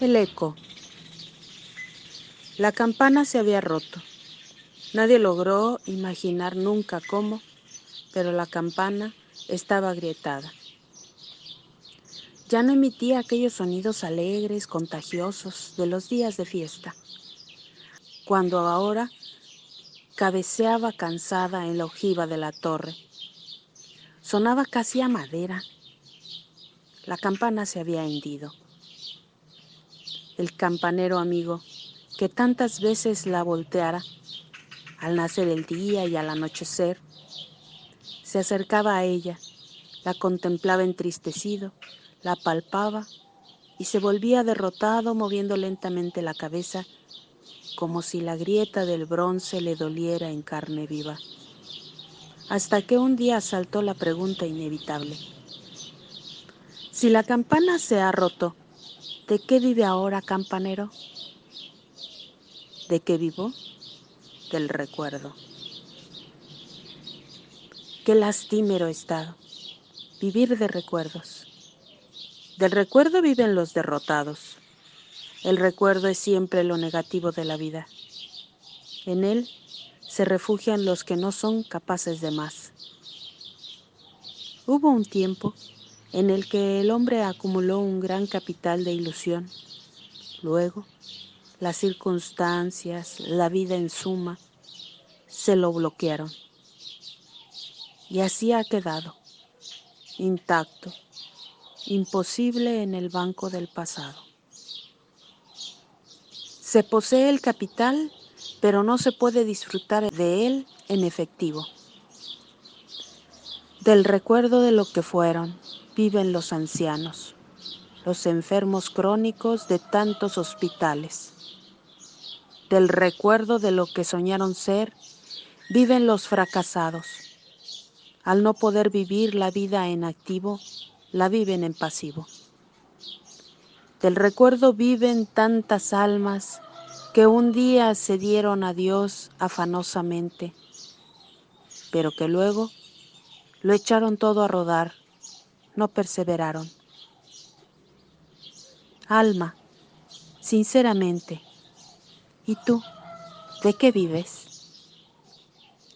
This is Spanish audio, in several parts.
El eco. La campana se había roto. Nadie logró imaginar nunca cómo, pero la campana estaba agrietada. Ya no emitía aquellos sonidos alegres, contagiosos de los días de fiesta, cuando ahora cabeceaba cansada en la ojiva de la torre. Sonaba casi a madera. La campana se había hendido el campanero amigo, que tantas veces la volteara al nacer el día y al anochecer. Se acercaba a ella, la contemplaba entristecido, la palpaba y se volvía derrotado moviendo lentamente la cabeza como si la grieta del bronce le doliera en carne viva. Hasta que un día saltó la pregunta inevitable. Si la campana se ha roto, ¿De qué vive ahora, campanero? ¿De qué vivo? Del recuerdo. Qué lastimero estado, vivir de recuerdos. Del recuerdo viven los derrotados. El recuerdo es siempre lo negativo de la vida. En él se refugian los que no son capaces de más. Hubo un tiempo en el que el hombre acumuló un gran capital de ilusión. Luego, las circunstancias, la vida en suma, se lo bloquearon. Y así ha quedado, intacto, imposible en el banco del pasado. Se posee el capital, pero no se puede disfrutar de él en efectivo. Del recuerdo de lo que fueron, viven los ancianos, los enfermos crónicos de tantos hospitales. Del recuerdo de lo que soñaron ser, viven los fracasados. Al no poder vivir la vida en activo, la viven en pasivo. Del recuerdo viven tantas almas que un día se dieron a Dios afanosamente, pero que luego lo echaron todo a rodar no perseveraron. Alma, sinceramente, ¿y tú de qué vives?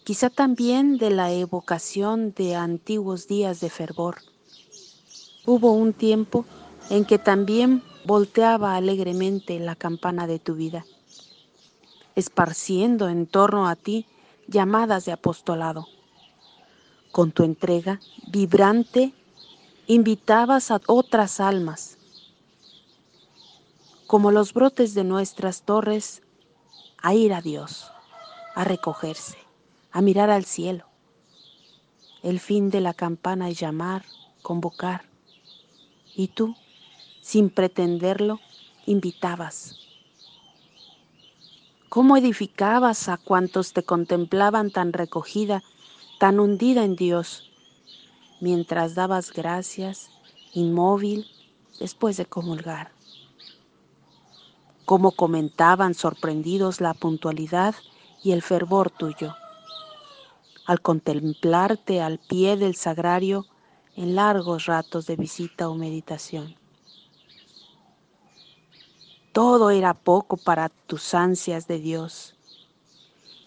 Quizá también de la evocación de antiguos días de fervor. Hubo un tiempo en que también volteaba alegremente la campana de tu vida, esparciendo en torno a ti llamadas de apostolado. Con tu entrega vibrante invitabas a otras almas, como los brotes de nuestras torres, a ir a Dios, a recogerse, a mirar al cielo. El fin de la campana es llamar, convocar, y tú, sin pretenderlo, invitabas. ¿Cómo edificabas a cuantos te contemplaban tan recogida, tan hundida en Dios? Mientras dabas gracias, inmóvil, después de comulgar. Cómo comentaban sorprendidos la puntualidad y el fervor tuyo, al contemplarte al pie del sagrario en largos ratos de visita o meditación. Todo era poco para tus ansias de Dios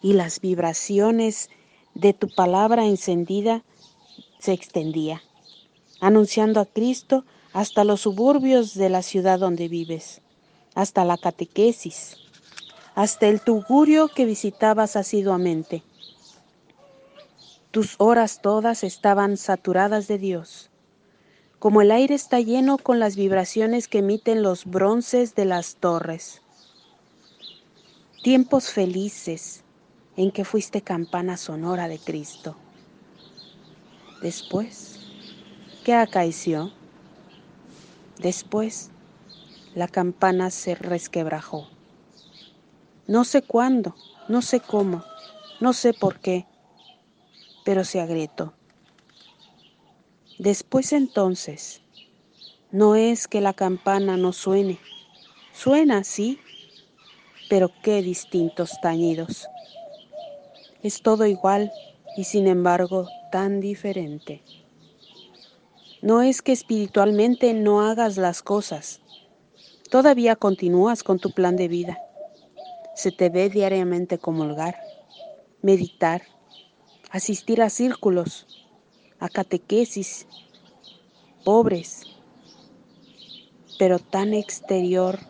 y las vibraciones de tu palabra encendida se extendía, anunciando a Cristo hasta los suburbios de la ciudad donde vives, hasta la catequesis, hasta el tugurio que visitabas asiduamente. Tus horas todas estaban saturadas de Dios, como el aire está lleno con las vibraciones que emiten los bronces de las torres. Tiempos felices en que fuiste campana sonora de Cristo. Después, ¿qué acaeció? Después, la campana se resquebrajó. No sé cuándo, no sé cómo, no sé por qué, pero se agrietó. Después entonces, no es que la campana no suene, suena, sí, pero qué distintos tañidos. Es todo igual y sin embargo tan diferente. No es que espiritualmente no hagas las cosas, Todavía continúas con tu plan de vida. Se te ve diariamente comulgar, meditar, asistir a círculos, a catequesis, pobres, pero tan exterior,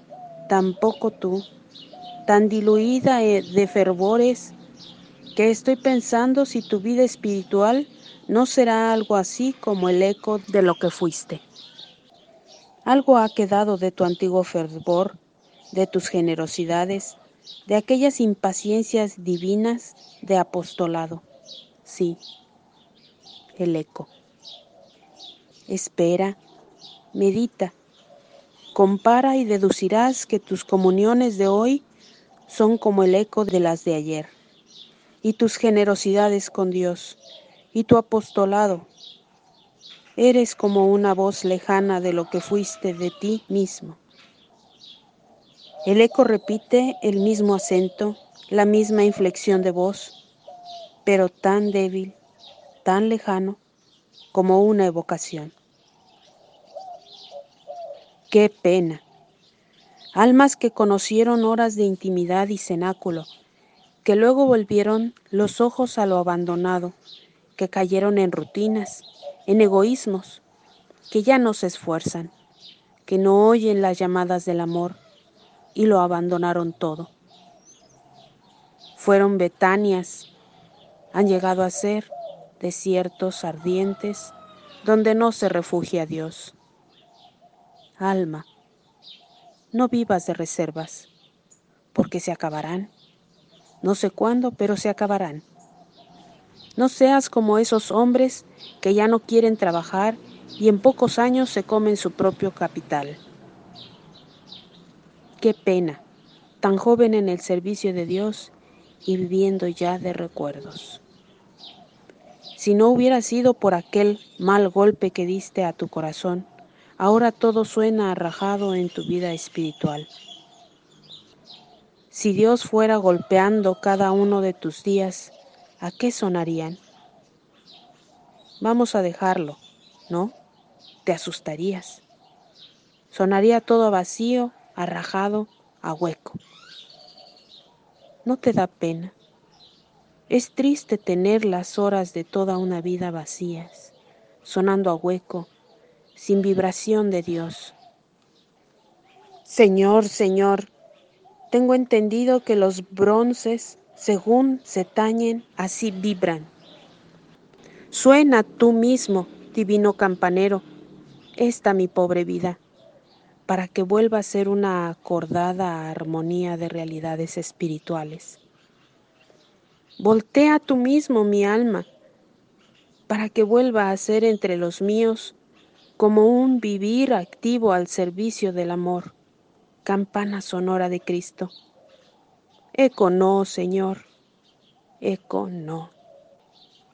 tan poco tú, tan diluida eh, de fervores, que estoy pensando si tu vida espiritual no será algo así como el eco de lo que fuiste. Algo ha quedado de tu antiguo fervor, de tus generosidades, de aquellas impaciencias divinas de apostolado. Sí, el eco. Espera, medita, compara y deducirás que tus comuniones de hoy son como el eco de las de ayer, y tus generosidades con Dios, y tu apostolado Eres como una voz lejana de lo que fuiste de ti mismo. El eco repite el mismo acento, la misma inflexión de voz, pero tan débil, tan lejano, como una evocación. Qué pena. Almas que conocieron horas de intimidad y cenáculo, que luego volvieron los ojos a lo abandonado, que cayeron en rutinas, en egoísmos, que ya no se esfuerzan, que no oyen las llamadas del amor y lo abandonaron todo. Fueron Betanias, han llegado a ser desiertos ardientes donde no se refugia Dios. Alma, no vivas de reservas, porque se acabarán. No sé cuándo, pero se acabarán. No seas como esos hombres que ya no quieren trabajar y en pocos años se comen su propio capital. Qué pena, tan joven en el servicio de Dios y viviendo ya de recuerdos. Si no hubiera sido por aquel mal golpe que diste a tu corazón, ahora todo suena arrajado en tu vida espiritual. Si Dios fuera golpeando cada uno de tus días, ¿a qué sonarían? Vamos a dejarlo, ¿no? Te asustarías. Sonaría todo vacío, arrajado, a hueco. ¿No te da pena? Es triste tener las horas de toda una vida vacías, sonando a hueco, sin vibración de Dios. Señor, Señor, tengo entendido que los bronces según se tañen, así vibran. Suena tú mismo, divino campanero, esta mi pobre vida, para que vuelva a ser una acordada armonía de realidades espirituales. Voltea tú mismo mi alma, para que vuelva a ser entre los míos como un vivir activo al servicio del amor, campana sonora de Cristo. Eco no, Señor, eco no.